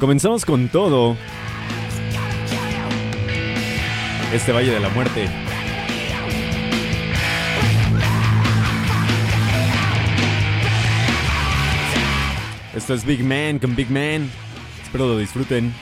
Comenzamos con todo. Este Valle de la Muerte. Esto es Big Man con Big Man. Espero lo disfruten.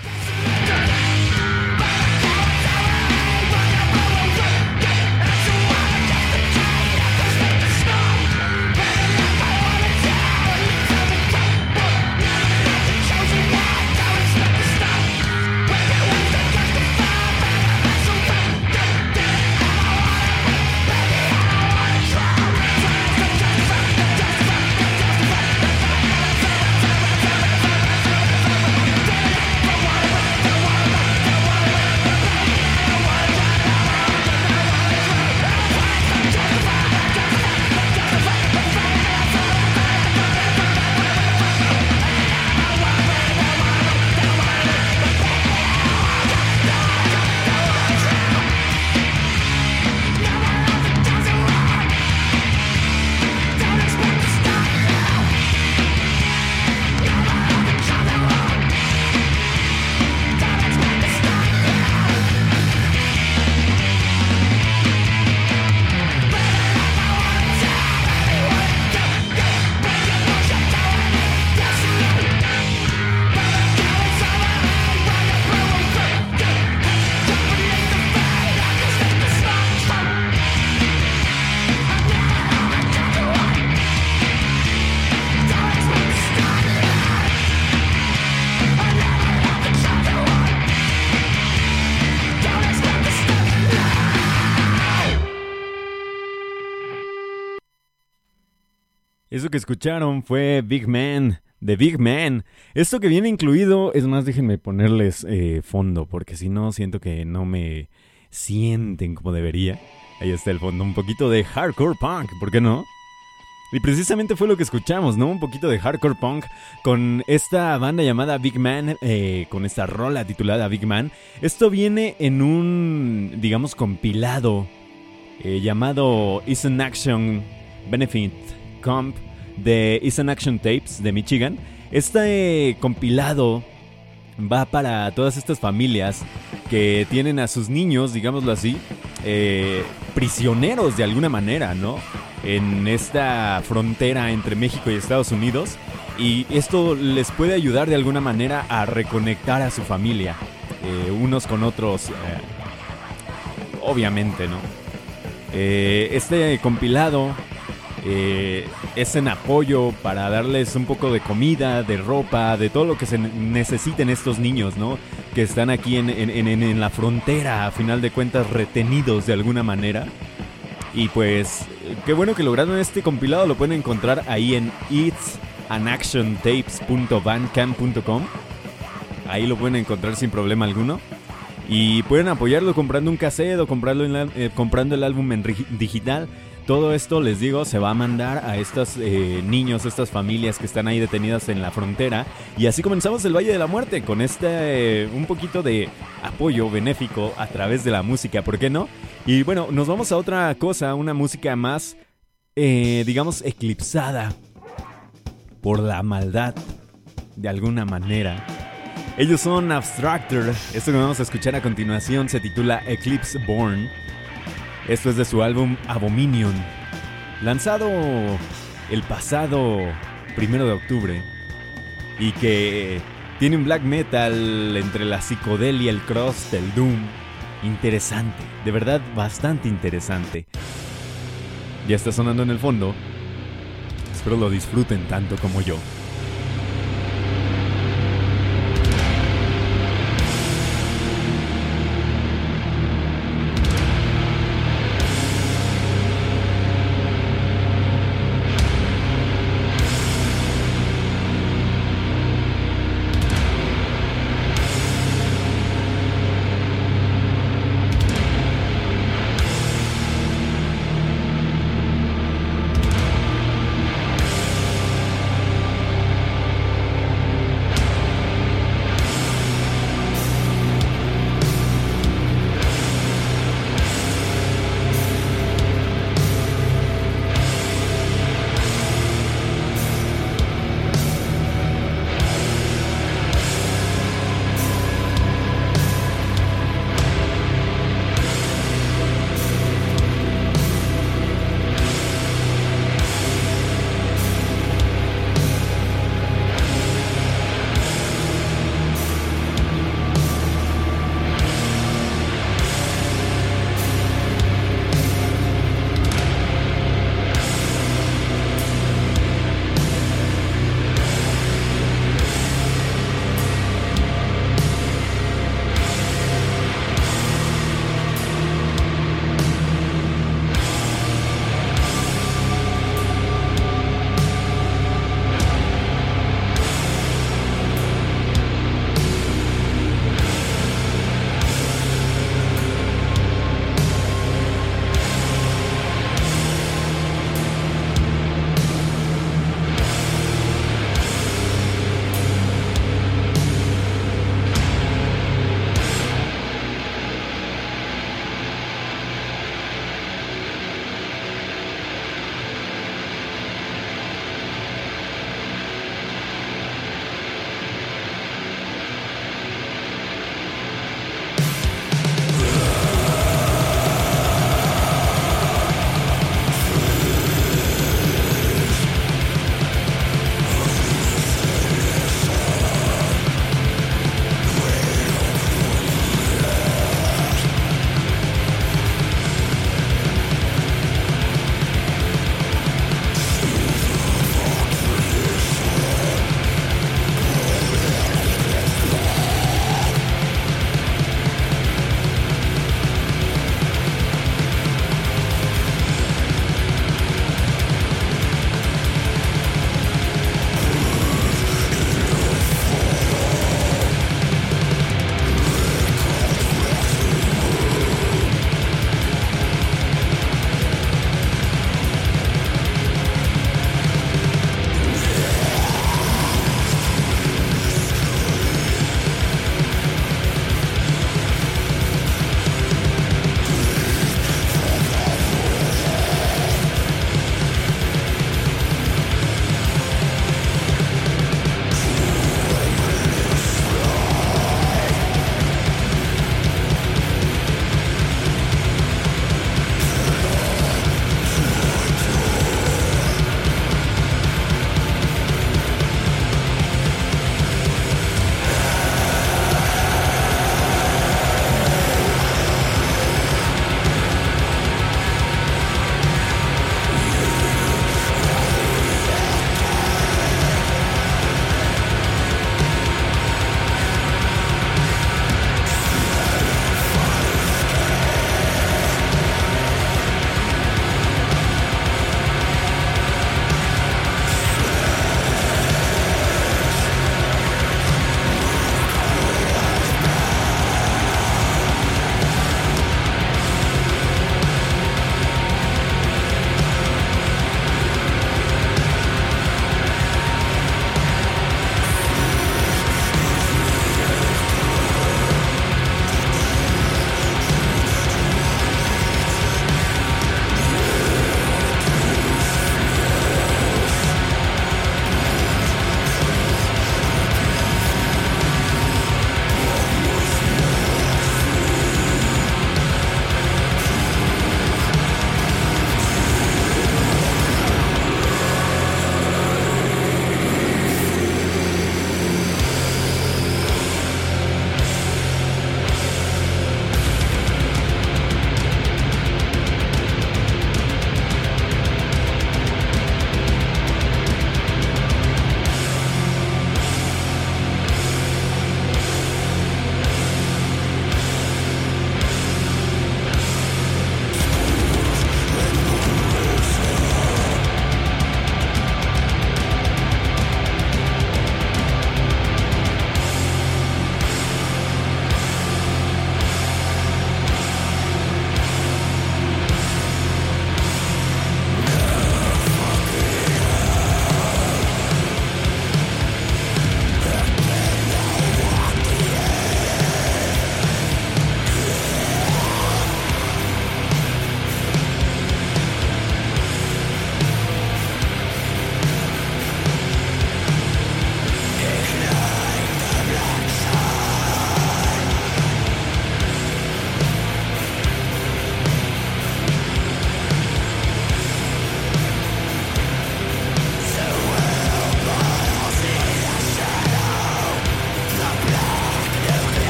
Que escucharon fue Big Man, de Big Man. Esto que viene incluido, es más, déjenme ponerles eh, fondo, porque si no, siento que no me sienten como debería. Ahí está el fondo, un poquito de hardcore punk, ¿por qué no? Y precisamente fue lo que escuchamos, ¿no? Un poquito de hardcore punk con esta banda llamada Big Man, eh, con esta rola titulada Big Man. Esto viene en un, digamos, compilado eh, llamado Is an Action Benefit Comp de Is Action Tapes de Michigan. Este compilado va para todas estas familias que tienen a sus niños, digámoslo así, eh, prisioneros de alguna manera, ¿no? En esta frontera entre México y Estados Unidos. Y esto les puede ayudar de alguna manera a reconectar a su familia, eh, unos con otros, eh, obviamente, ¿no? este compilado eh, es en apoyo para darles un poco de comida, de ropa, de todo lo que se necesiten estos niños, ¿no? Que están aquí en, la frontera, a final de cuentas, retenidos de alguna manera. Y pues, qué bueno que lograron este compilado, lo pueden encontrar ahí en itsandactiontapes.bandcamp.com. Ahí lo pueden encontrar sin problema alguno. Y pueden apoyarlo comprando un cassette o eh, comprando el álbum en digital. Todo esto, les digo, se va a mandar a estos eh, niños, estas familias que están ahí detenidas en la frontera. Y así comenzamos el Valle de la Muerte con este eh, un poquito de apoyo benéfico a través de la música, ¿por qué no? Y bueno, nos vamos a otra cosa, una música más, eh, digamos, eclipsada por la maldad, de alguna manera. Ellos son Abstractor. Esto que vamos a escuchar a continuación se titula Eclipse Born. Esto es de su álbum Abominion, lanzado el pasado primero de octubre y que tiene un black metal entre la psicodelia, el cross, el doom. Interesante, de verdad bastante interesante. Ya está sonando en el fondo. Espero lo disfruten tanto como yo.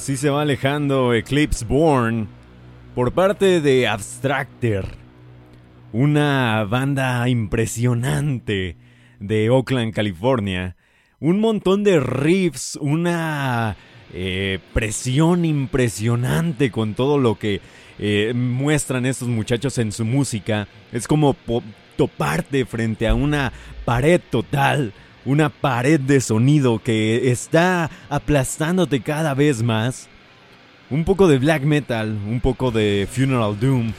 Así se va alejando Eclipse Born por parte de Abstractor, una banda impresionante de Oakland, California. Un montón de riffs, una eh, presión impresionante con todo lo que eh, muestran estos muchachos en su música. Es como toparte frente a una pared total una pared de sonido que está aplastándote cada vez más. Un poco de black metal, un poco de funeral doom,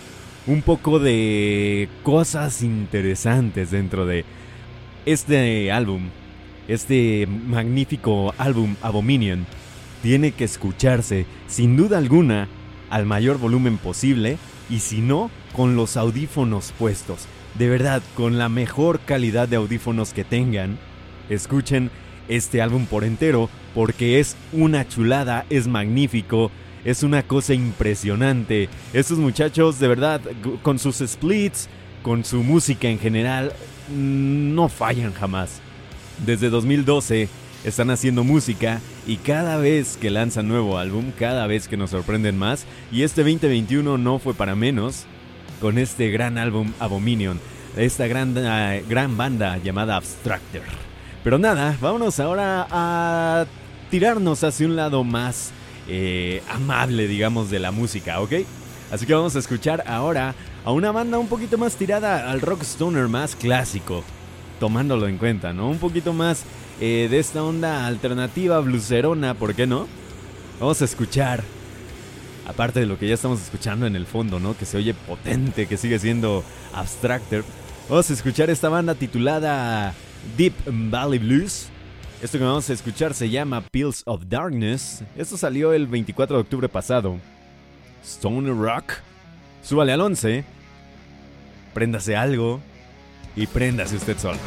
un poco de cosas interesantes dentro de este álbum. Este magnífico álbum Abominion tiene que escucharse sin duda alguna al mayor volumen posible y si no, con los audífonos puestos. De verdad, con la mejor calidad de audífonos que tengan escuchen este álbum por entero porque es una chulada, es magnífico, es una cosa impresionante. Estos muchachos de verdad con sus splits, con su música en general, no fallan jamás. Desde 2012 están haciendo música y cada vez que lanzan nuevo álbum, cada vez que nos sorprenden más, y este 2021 no fue para menos, con este gran álbum Abominion, esta gran, ah, gran banda llamada Abstractor. Pero nada, vámonos ahora a tirarnos hacia un lado más eh, amable, digamos, de la música, ¿ok? Así que vamos a escuchar ahora a una banda un poquito más tirada al rock stoner más clásico, tomándolo en cuenta, ¿no? Un poquito más eh, de esta onda alternativa, blucerona, ¿por qué no? Vamos a escuchar, aparte de lo que ya estamos escuchando en el fondo, ¿no? Que se oye potente, que sigue siendo abstractor. Vamos a escuchar esta banda titulada Deep Valley Blues. Esto que vamos a escuchar se llama Pills of Darkness. Esto salió el 24 de octubre pasado. Stone Rock. Súbale al 11. Préndase algo. Y préndase usted solo.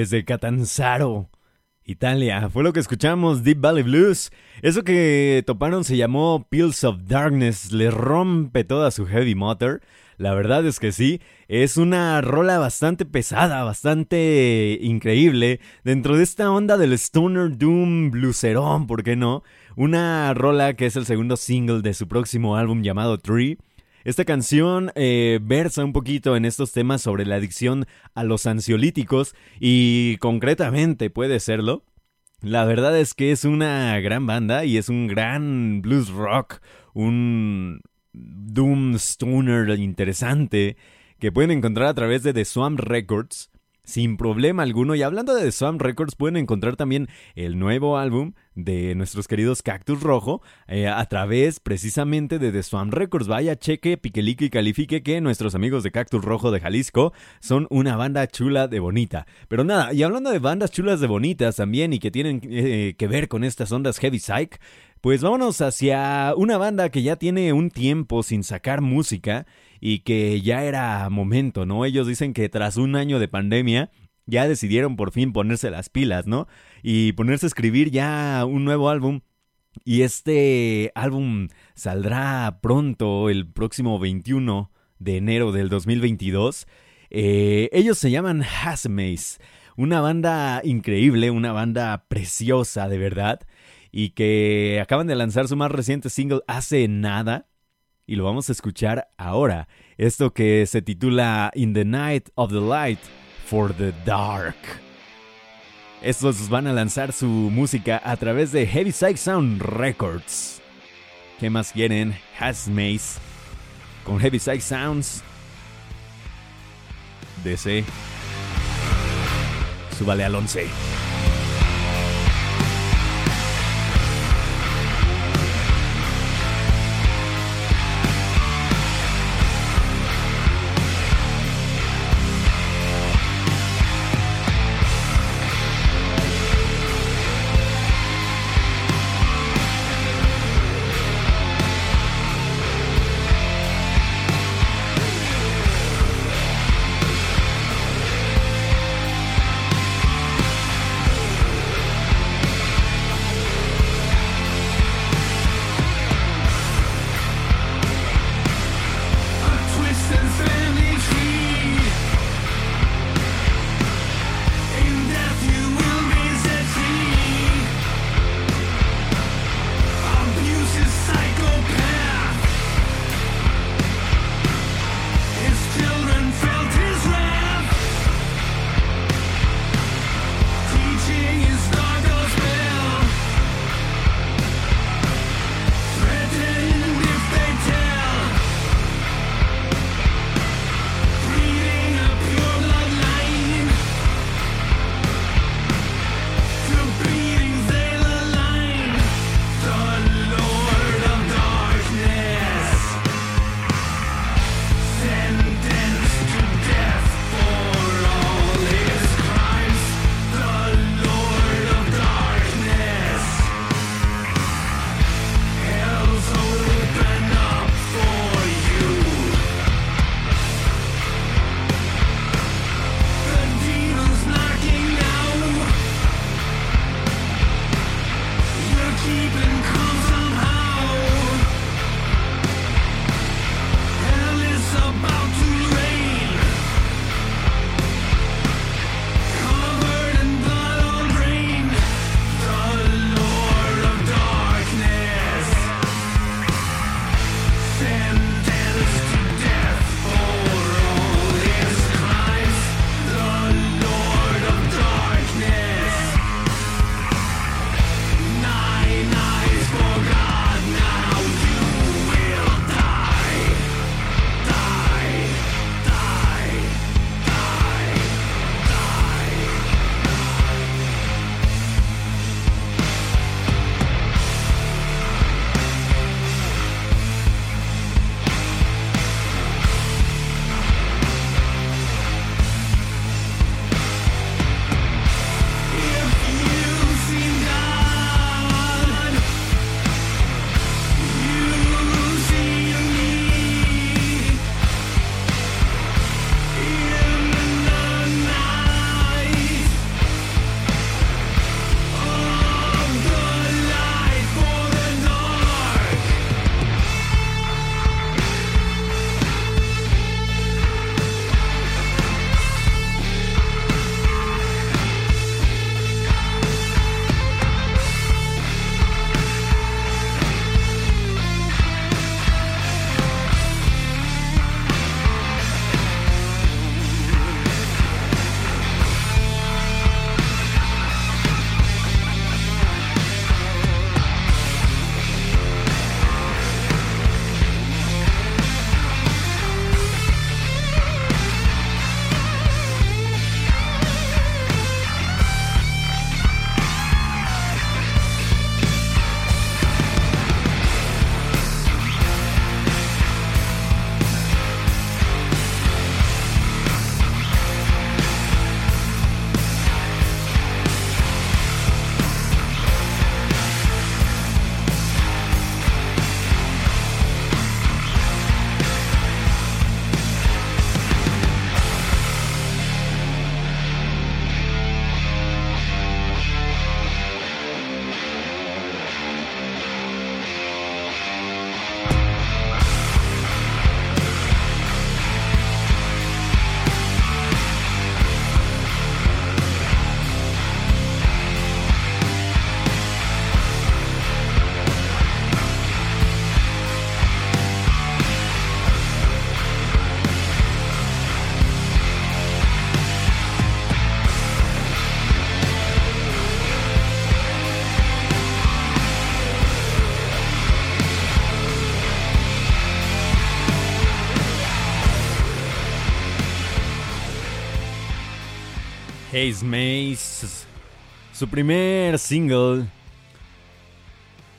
Desde Catanzaro. Italia, fue lo que escuchamos, Deep Valley Blues. Eso que toparon se llamó Pills of Darkness, le rompe toda su heavy motor. La verdad es que sí, es una rola bastante pesada, bastante increíble, dentro de esta onda del Stoner Doom blueserón, ¿por qué no? Una rola que es el segundo single de su próximo álbum llamado Tree. Esta canción eh, versa un poquito en estos temas sobre la adicción a los ansiolíticos y concretamente puede serlo. La verdad es que es una gran banda y es un gran blues rock, un Doom Stoner interesante que pueden encontrar a través de The Swamp Records sin problema alguno. Y hablando de The Swamp Records, pueden encontrar también el nuevo álbum de nuestros queridos Cactus Rojo eh, a través precisamente de The Swamp Records. Vaya, cheque, piquelique y califique que nuestros amigos de Cactus Rojo de Jalisco son una banda chula de bonita. Pero nada, y hablando de bandas chulas de bonitas también y que tienen eh, que ver con estas ondas heavy psych, pues vámonos hacia una banda que ya tiene un tiempo sin sacar música y que ya era momento, ¿no? Ellos dicen que tras un año de pandemia ya decidieron por fin ponerse las pilas, ¿no? Y ponerse a escribir ya un nuevo álbum. Y este álbum saldrá pronto, el próximo 21 de enero del 2022. Eh, ellos se llaman Hasmace, una banda increíble, una banda preciosa de verdad y que acaban de lanzar su más reciente single hace nada y lo vamos a escuchar ahora. Esto que se titula In the Night of the Light for the Dark. Estos van a lanzar su música a través de Heavy Psych Sound Records. ¿Qué más quieren? Maze con Heavy Psych Sounds. DC. Súbale al 11. Su primer single,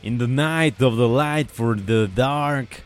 In the Night of the Light for the Dark,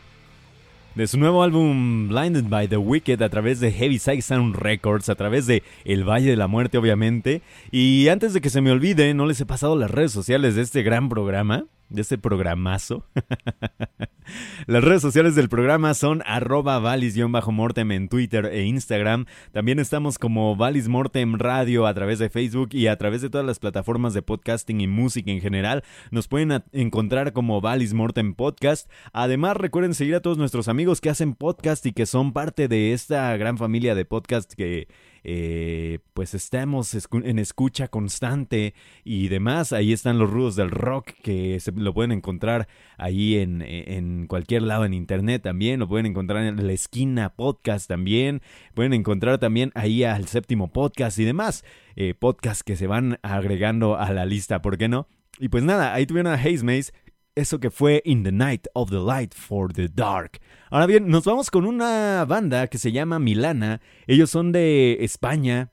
de su nuevo álbum Blinded by the Wicked a través de Heavy Side Sound Records, a través de El Valle de la Muerte obviamente. Y antes de que se me olvide, no les he pasado las redes sociales de este gran programa de este programazo. Las redes sociales del programa son arroba valis-mortem en Twitter e Instagram. También estamos como Valis Mortem Radio a través de Facebook y a través de todas las plataformas de podcasting y música en general. Nos pueden encontrar como Valis Mortem Podcast. Además, recuerden seguir a todos nuestros amigos que hacen podcast y que son parte de esta gran familia de podcast que eh, pues estamos en escucha constante y demás. Ahí están los rudos del rock que se lo pueden encontrar ahí en, en cualquier lado en internet también. Lo pueden encontrar en la esquina podcast también. Pueden encontrar también ahí al séptimo podcast y demás. Eh, podcasts que se van agregando a la lista, ¿por qué no? Y pues nada, ahí tuvieron a Haze Maze eso que fue In the Night of the Light for the Dark. Ahora bien, nos vamos con una banda que se llama Milana. Ellos son de España,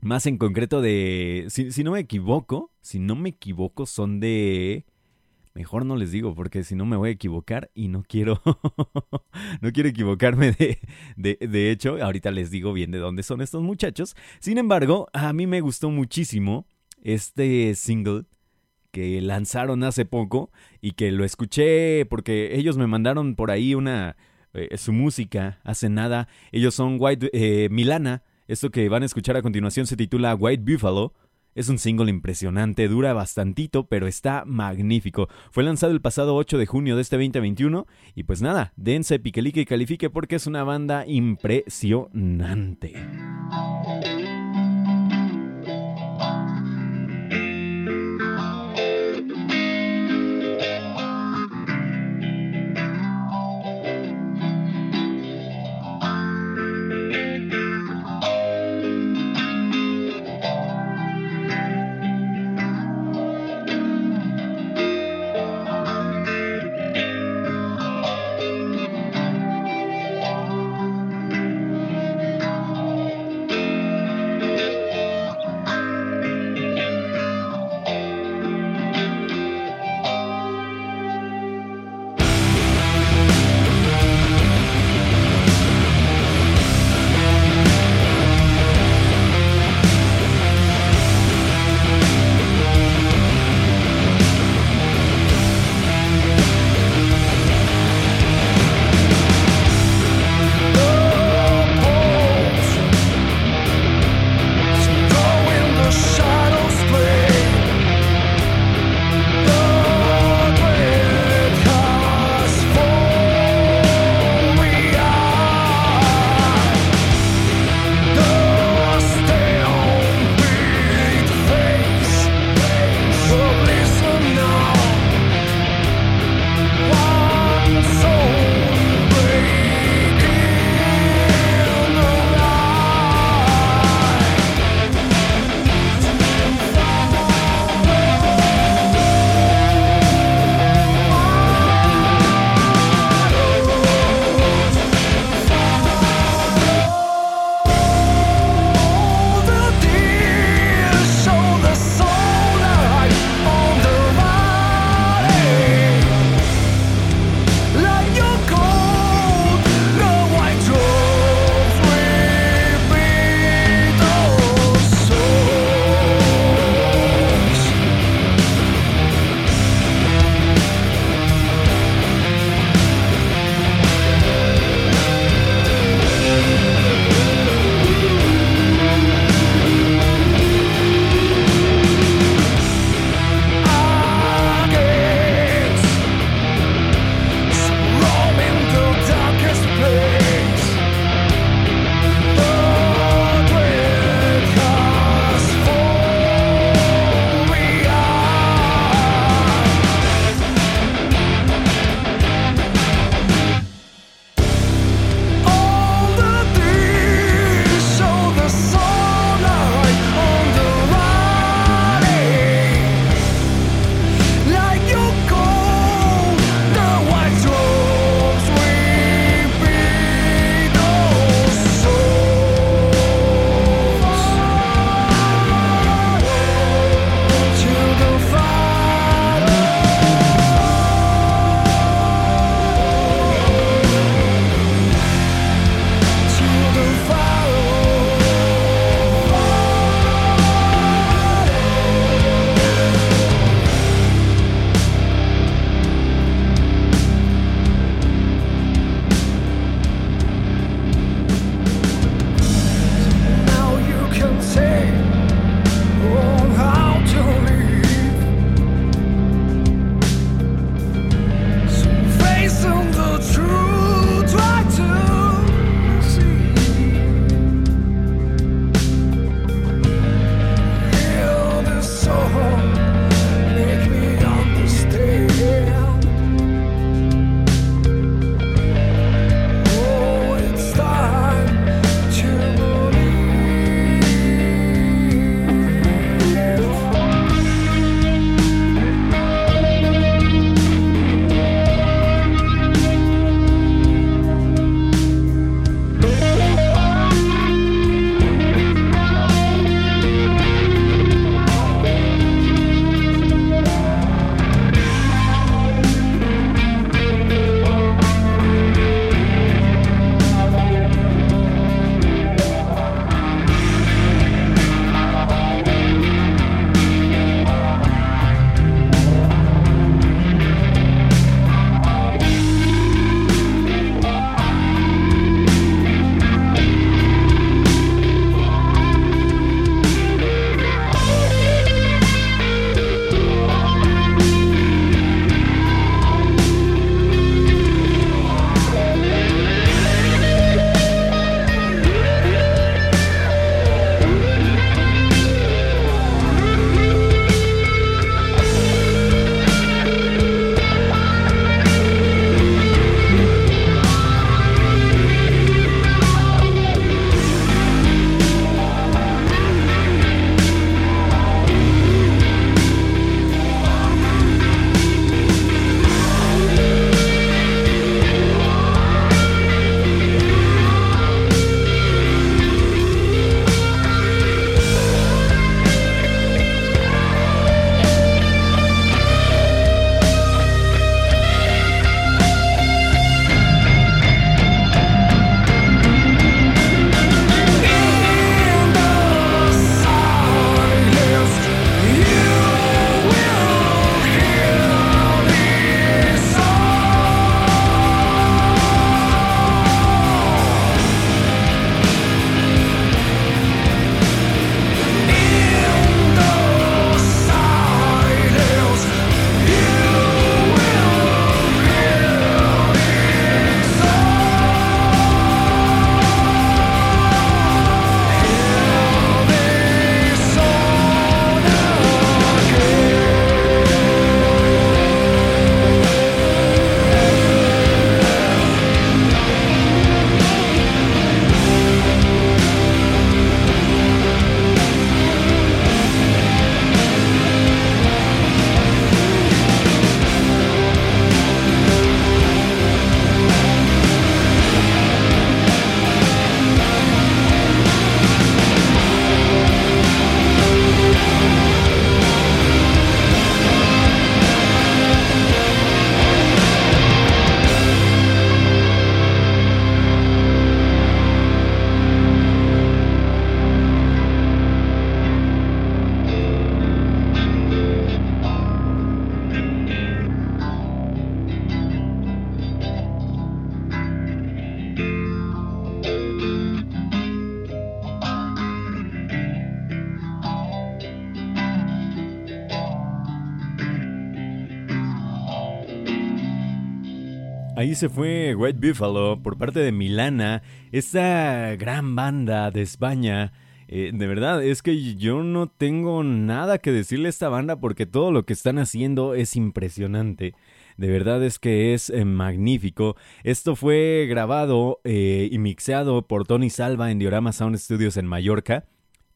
más en concreto de... Si, no me equivoco, si no me equivoco, son de... Mejor no les digo porque si no me voy a equivocar y no quiero, no quiero equivocarme de, de, de hecho, ahorita les digo bien de dónde son estos muchachos. Sin embargo, a mí me gustó muchísimo este single que lanzaron hace poco y que lo escuché porque ellos me mandaron por ahí una eh, su música hace nada. Ellos son White eh, Milana. Esto que van a escuchar a continuación se titula White Buffalo. Es un single impresionante, dura bastantito, pero está magnífico. Fue lanzado el pasado 8 de junio de este 2021 y pues nada, dense, piquelique y califique porque es una banda impresionante. Ahí se fue White Buffalo por parte de Milana, esta gran banda de España. Eh, de verdad, es que yo no tengo nada que decirle a esta banda porque todo lo que están haciendo es impresionante. De verdad es que es eh, magnífico. Esto fue grabado eh, y mixeado por Tony Salva en Diorama Sound Studios en Mallorca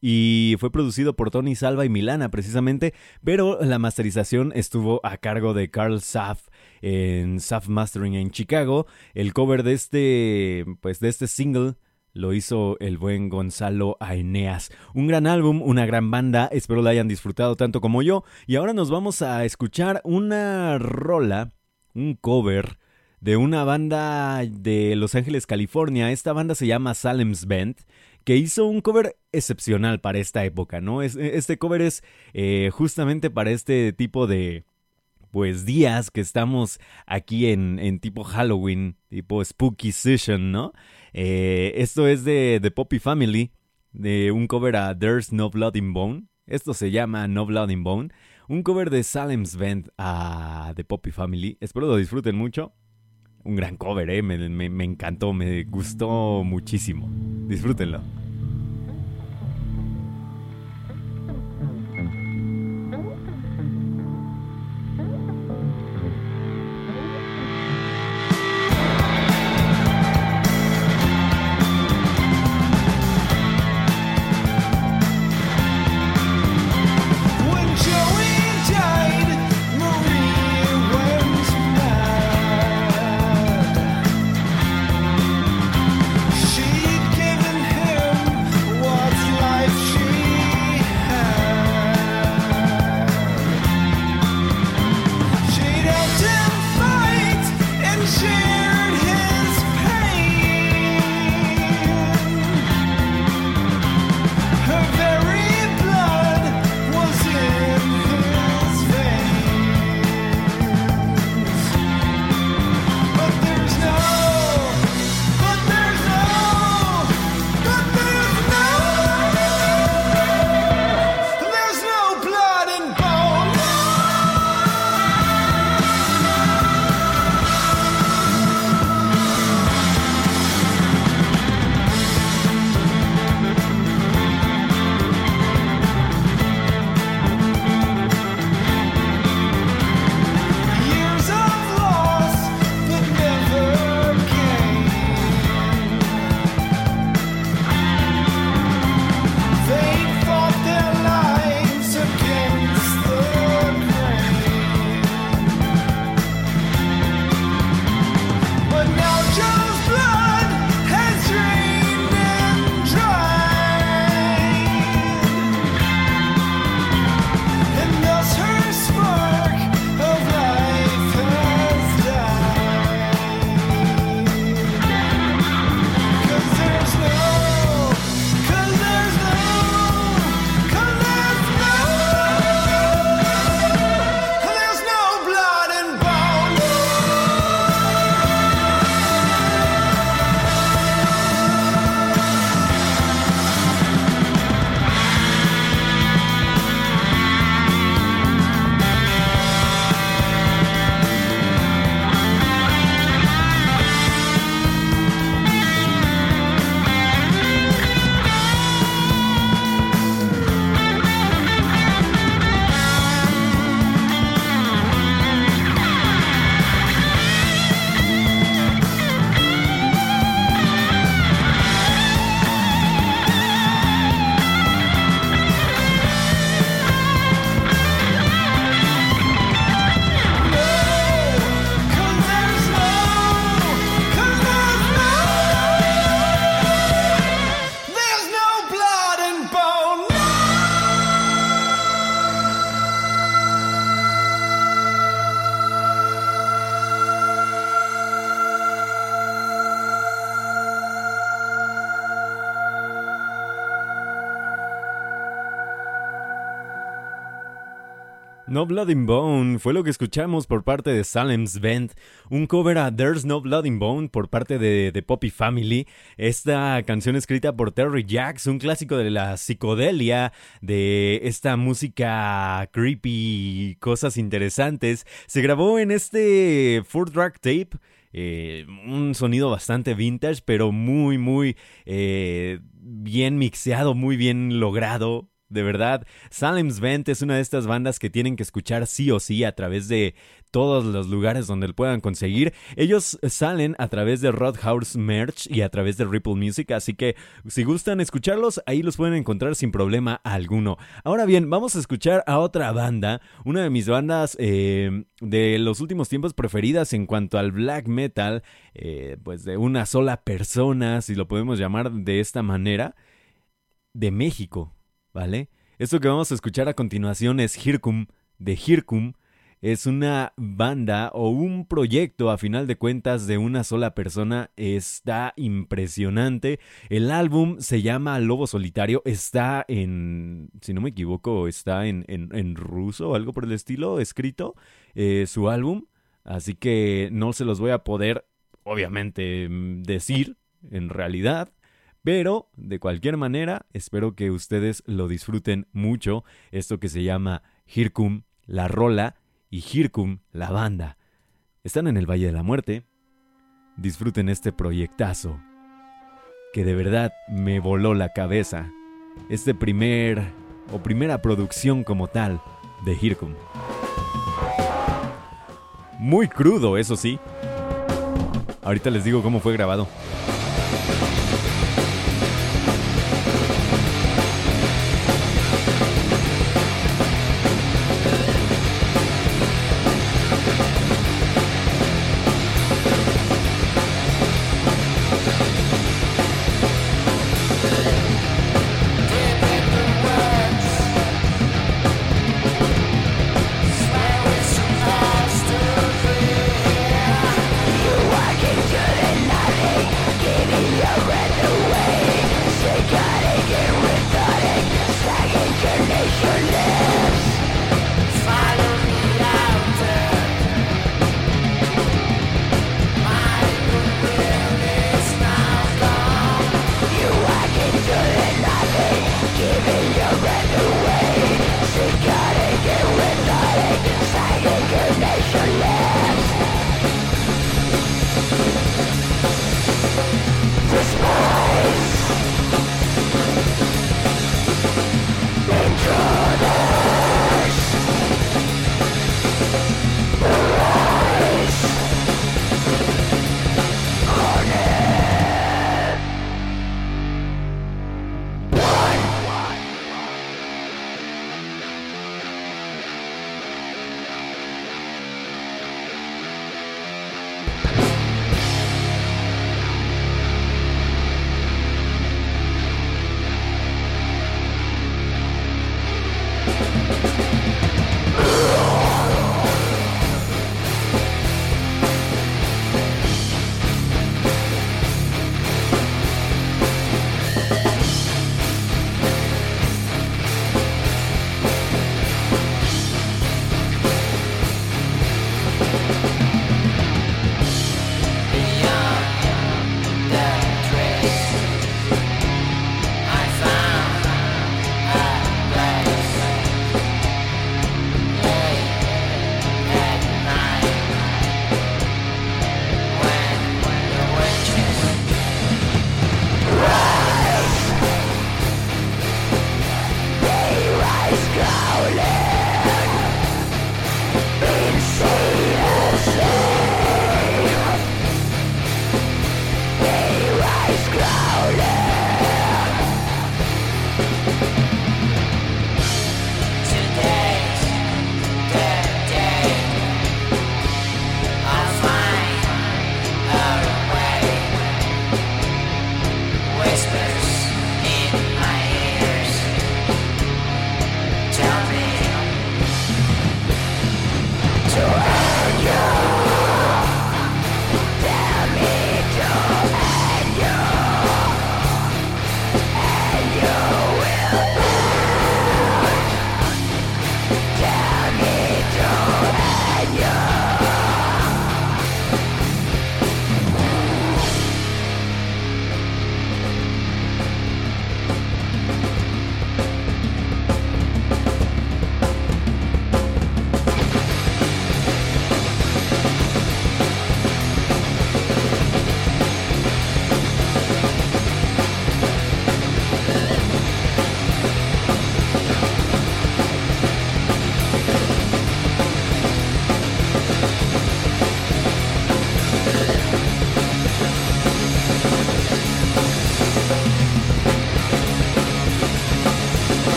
y fue producido por Tony Salva y Milana precisamente, pero la masterización estuvo a cargo de Carl Saff en Saff Mastering en Chicago. El cover de este, pues de este single lo hizo el buen Gonzalo Aeneas. Un gran álbum, una gran banda, espero la hayan disfrutado tanto como yo. Y ahora nos vamos a escuchar una rola, un cover de una banda de Los Ángeles, California. Esta banda se llama Salem's Band que hizo un cover excepcional para esta época, ¿no? Este cover es eh, justamente para este tipo de, pues, días que estamos aquí en, en tipo Halloween, tipo Spooky Session, ¿no? Eh, esto es de The Poppy Family, de un cover a There's No Blood in Bone. Esto se llama No Blood in Bone. Un cover de Salem's Band a The Poppy Family. Espero lo disfruten mucho un gran cover, ¿eh? me, me, me encantó, me gustó muchísimo. Disfrútenlo. No Blood in Bone fue lo que escuchamos por parte de Salem's Band, un cover a There's No Blood in Bone por parte de, Poppy Family. Esta canción escrita por Terry Jacks, un clásico de la psicodelia, de esta música creepy, cosas interesantes. Se grabó en este four track tape Eh, un sonido bastante vintage, pero muy, muy eh, bien mixeado, muy bien logrado. De verdad, Salem's Vent es una de estas bandas que tienen que escuchar sí o sí a través de todos los lugares donde lo puedan conseguir. Ellos salen a través de Roadhouse Merch y a través de Ripple Music, así que si gustan escucharlos, ahí los pueden encontrar sin problema alguno. Ahora bien, vamos a escuchar a otra banda, una de mis bandas eh, de los últimos tiempos preferidas en cuanto al black metal, eh, pues de una sola persona, si lo podemos llamar de esta manera, de México. ¿Vale? Esto que vamos a escuchar a continuación es Hirkum de Hirkum. Es una banda o un proyecto a final de cuentas de una sola persona. Está impresionante. El álbum se llama Lobo Solitario. Está en, si no me equivoco, está en, en, ruso o algo por el estilo escrito eh, su álbum. Así que no se los voy a poder, obviamente, decir en realidad. Pero, de cualquier manera, espero que ustedes lo disfruten mucho, esto que se llama Hirkum, la rola, y Hirkum, la banda. Están en el Valle de la Muerte. Disfruten este proyectazo, que de verdad me voló la cabeza. Este primer, o primera producción como tal, de Hirkum. Muy crudo, eso sí. Ahorita les digo cómo fue grabado.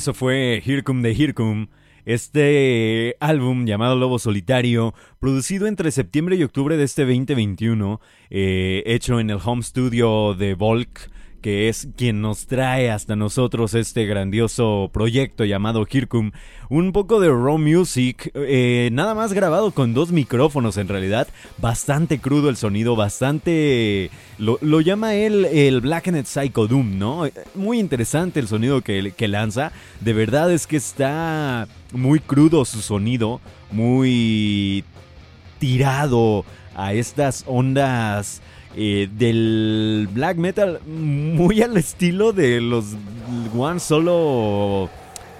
Eso fue the Here Come. Este álbum llamado Lobo Solitario, producido entre septiembre y octubre de este 2021, eh, hecho en el home studio de Volk, que es quien nos trae hasta nosotros este grandioso proyecto llamado Kirkum. Un poco de raw music, eh, nada más grabado con dos micrófonos en realidad, bastante crudo el sonido, bastante... Lo, llama él el Blackened Psycho Doom, ¿no? Muy interesante el sonido que, que lanza, de verdad es que está muy crudo su sonido, muy tirado a estas ondas eh, del black metal muy al estilo de los One Solo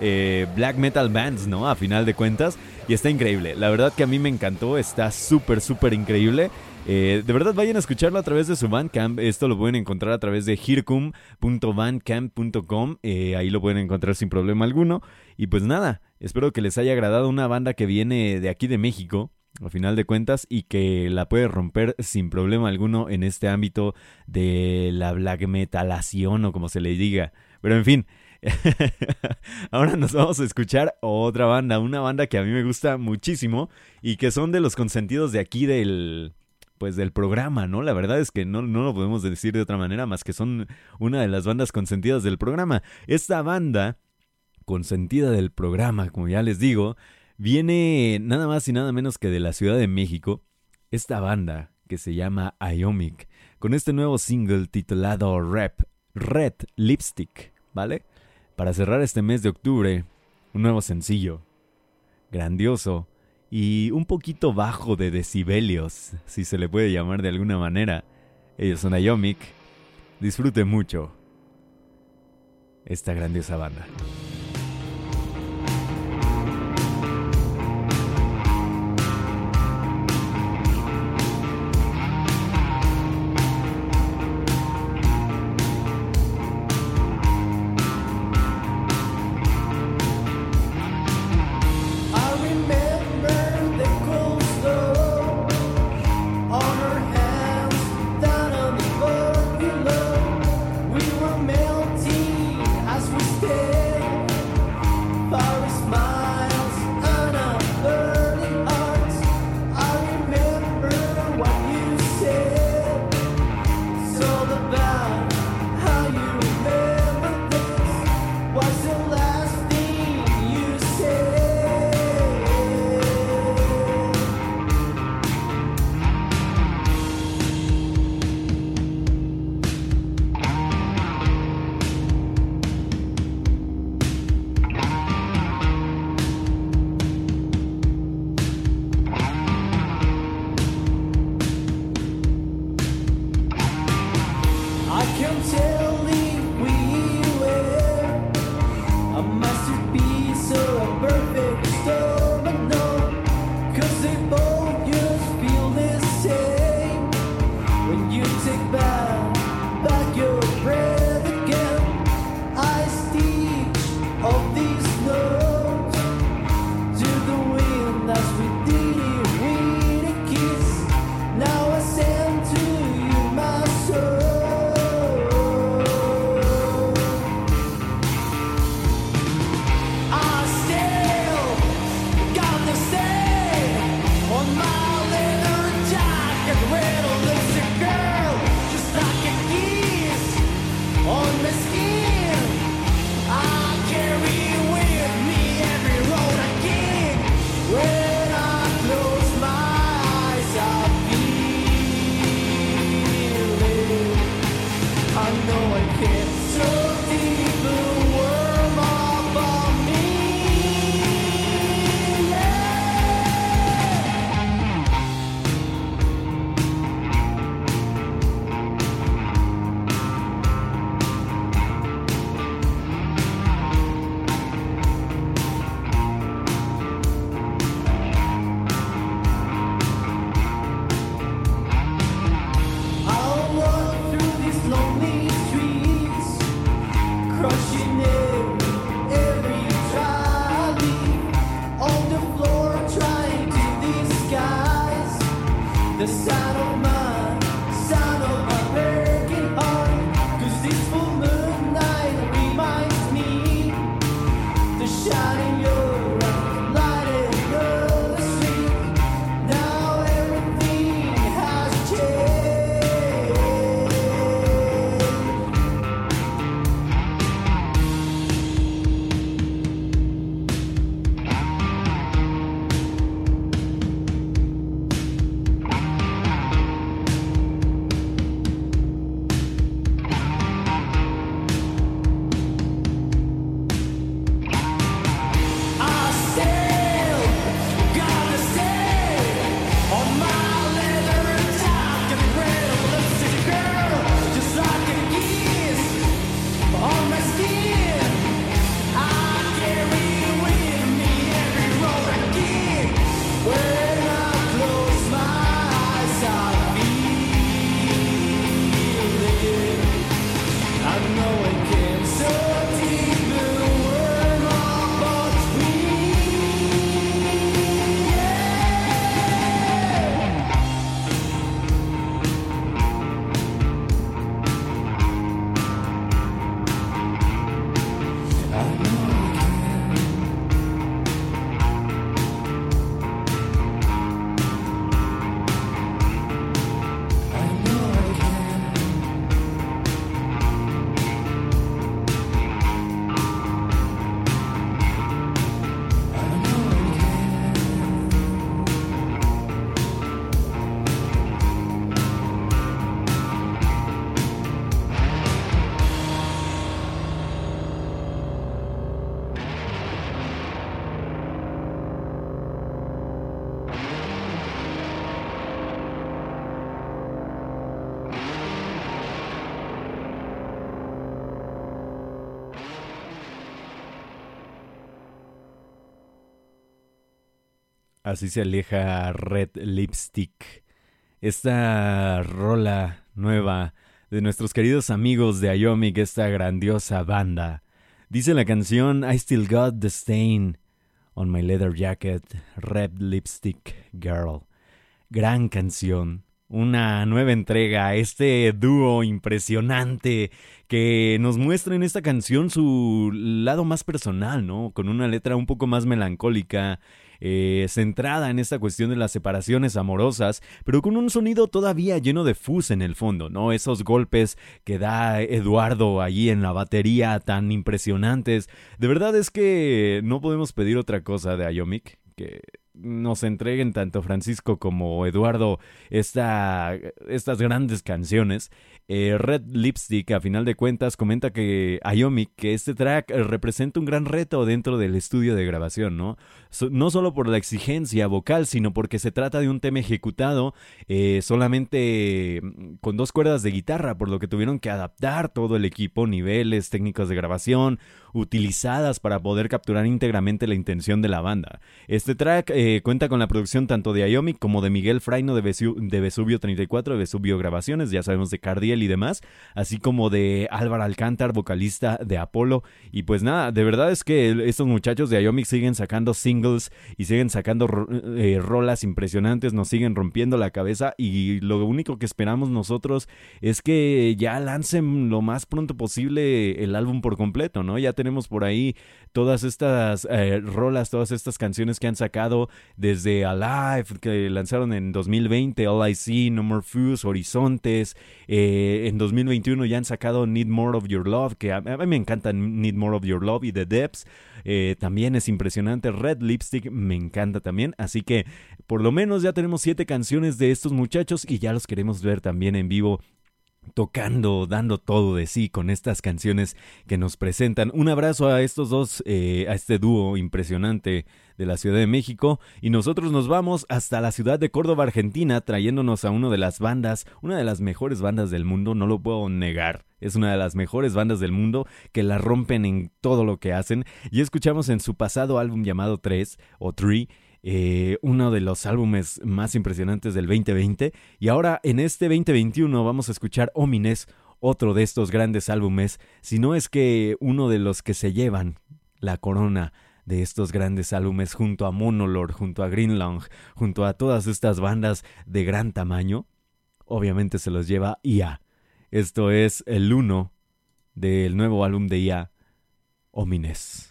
eh, black metal bands, ¿no? A final de cuentas. Y está increíble. La verdad que a mí me encantó. Está súper, súper increíble. Eh, de verdad, vayan a escucharlo a través de su Bandcamp. Esto lo pueden encontrar a través de hircum.bandcamp.com. ahí lo pueden encontrar sin problema alguno. Y pues nada, espero que les haya agradado una banda que viene de aquí de México al final de cuentas, y que la puede romper sin problema alguno en este ámbito de la black metalación o como se le diga. Pero en fin, ahora nos vamos a escuchar otra banda, una banda que a mí me gusta muchísimo y que son de los consentidos de aquí del pues del programa, ¿no? La verdad es que no, no lo podemos decir de otra manera más que son una de las bandas consentidas del programa. Esta banda consentida del programa, como ya les digo, Viene nada más y nada menos que de la Ciudad de México, esta banda que se llama Iomic, con este nuevo single titulado Rap, Red Lipstick, ¿vale? Para cerrar este mes de octubre, un nuevo sencillo, grandioso y un poquito bajo de decibelios, si se le puede llamar de alguna manera. Ellos son Iomic. Disfrute mucho esta grandiosa banda. Así se aleja Red Lipstick. Esta rola nueva de nuestros queridos amigos de Iomic, esta grandiosa banda. Dice la canción I Still Got the Stain on My Leather Jacket, Red Lipstick Girl. Gran canción, una nueva entrega este dúo impresionante que nos muestra en esta canción su lado más personal, ¿no? Con una letra un poco más melancólica, eh, centrada en esta cuestión de las separaciones amorosas, pero con un sonido todavía lleno de fuzz en el fondo, ¿no? Esos golpes que da Eduardo allí en la batería tan impresionantes. De verdad es que no podemos pedir otra cosa de Ayomic que nos entreguen tanto Francisco como Eduardo esta, estas grandes canciones. Eh, Red Lipstick, a final de cuentas, comenta que Ayomic, que este track representa un gran reto dentro del estudio de grabación, ¿no? no solo por la exigencia vocal, sino porque se trata de un tema ejecutado eh, solamente mm, con dos cuerdas de guitarra, por lo que tuvieron que adaptar todo el equipo, niveles, técnicas de grabación, utilizadas para poder capturar íntegramente la intención de la banda. Este track eh, cuenta con la producción tanto de Ayomic como de Miguel Fraino de, de Vesubio 34, de Vesubio Grabaciones, ya sabemos de Cardiel y demás, así como de Álvaro Alcántar, vocalista de Apolo. Y pues nada, de verdad es que estos muchachos de Ayomic siguen sacando singles y siguen sacando eh, rolas impresionantes, nos siguen rompiendo la cabeza y lo único que esperamos nosotros es que ya lancen lo más pronto posible el álbum por completo, ¿no? Ya tenemos por ahí todas estas eh, rolas, todas estas canciones que han sacado desde Alive, que lanzaron en 2020, All I See, No More Fuse, Horizontes, eh, en 2021 ya han sacado Need More of Your Love, que a, mí me encanta Need More of Your Love y The Depths. Eh, también es impresionante. Red Lipstick me encanta también. Así que por lo menos ya tenemos siete canciones de estos muchachos y ya los queremos ver también en vivo tocando, dando todo de sí con estas canciones que nos presentan. Un abrazo a estos dos, eh, a este dúo impresionante de la Ciudad de México y nosotros nos vamos hasta la ciudad de Córdoba, Argentina, trayéndonos a una de las bandas, una de las mejores bandas del mundo, no lo puedo negar. Es una de las mejores bandas del mundo que la rompen en todo lo que hacen. Y escuchamos en su pasado álbum llamado 3 o 3 eh, uno de los álbumes más impresionantes del 2020. Y ahora en este 2021 vamos a escuchar Omines, otro de estos grandes álbumes, si no es que uno de los que se llevan la corona de estos grandes álbumes junto a Monolord, junto a Greenlong, junto a todas estas bandas de gran tamaño, obviamente se los lleva IA. Esto es el uno del nuevo álbum de IA, Omines.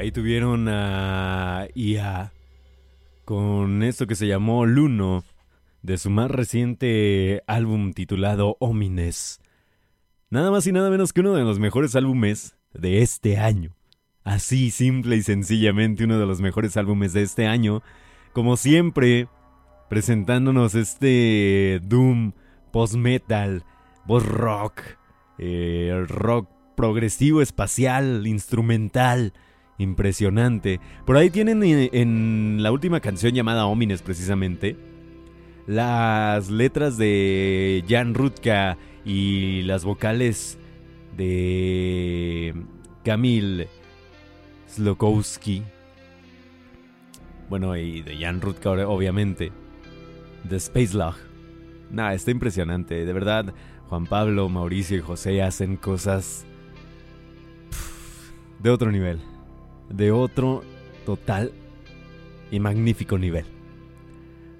Ahí tuvieron a IA con esto que se llamó Luno de su más reciente álbum titulado Homines. Nada más y nada menos que uno de los mejores álbumes de este año. Así, simple y sencillamente, uno de los mejores álbumes de este año. Como siempre, presentándonos este Doom post-metal, post-rock, eh, rock progresivo, espacial, instrumental, impresionante. Por ahí tienen en la última canción llamada Homines precisamente las letras de Jan Rutka y las vocales de Kamil Slokowski. Bueno, y de Jan Rutka obviamente. De Space Log. Nada, está impresionante. De verdad, Juan Pablo, Mauricio y José hacen cosas de otro nivel. De otro total y magnífico nivel.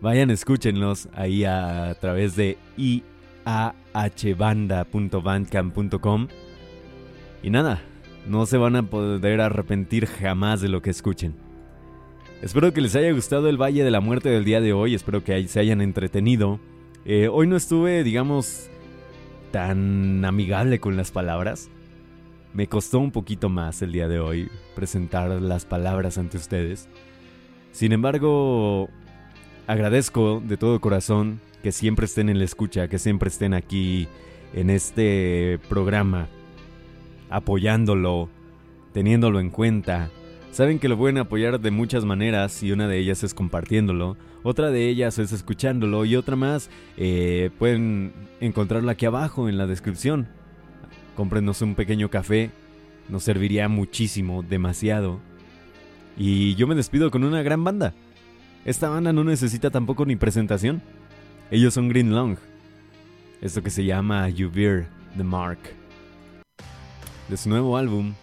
Vayan, escúchenlos ahí a, través de iahbanda.bandcamp.com. Y nada, no se van a poder arrepentir jamás de lo que escuchen. Espero que les haya gustado el Valle de la Muerte del día de hoy, espero que se hayan entretenido. Eh, hoy no estuve, digamos, tan amigable con las palabras. Me costó un poquito más el día de hoy presentar las palabras ante ustedes. Sin embargo, agradezco de todo corazón que siempre estén en la escucha, que siempre estén aquí en este programa, apoyándolo, teniéndolo en cuenta. Saben que lo pueden apoyar de muchas maneras y una de ellas es compartiéndolo, otra de ellas es escuchándolo y otra más eh, pueden encontrarla aquí abajo en la descripción. Cómprenos un pequeño café, nos serviría muchísimo, demasiado. Y yo me despido con una gran banda. Esta banda no necesita tampoco ni presentación. Ellos son Green Long. Esto que se llama You Bear the Mark. De su nuevo álbum,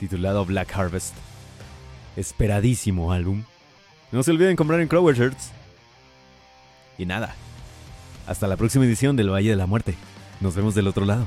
titulado Black Harvest. Esperadísimo álbum. No se olviden comprar en Crower Shirts. Y nada. Hasta la próxima edición del Valle de la Muerte. Nos vemos del otro lado.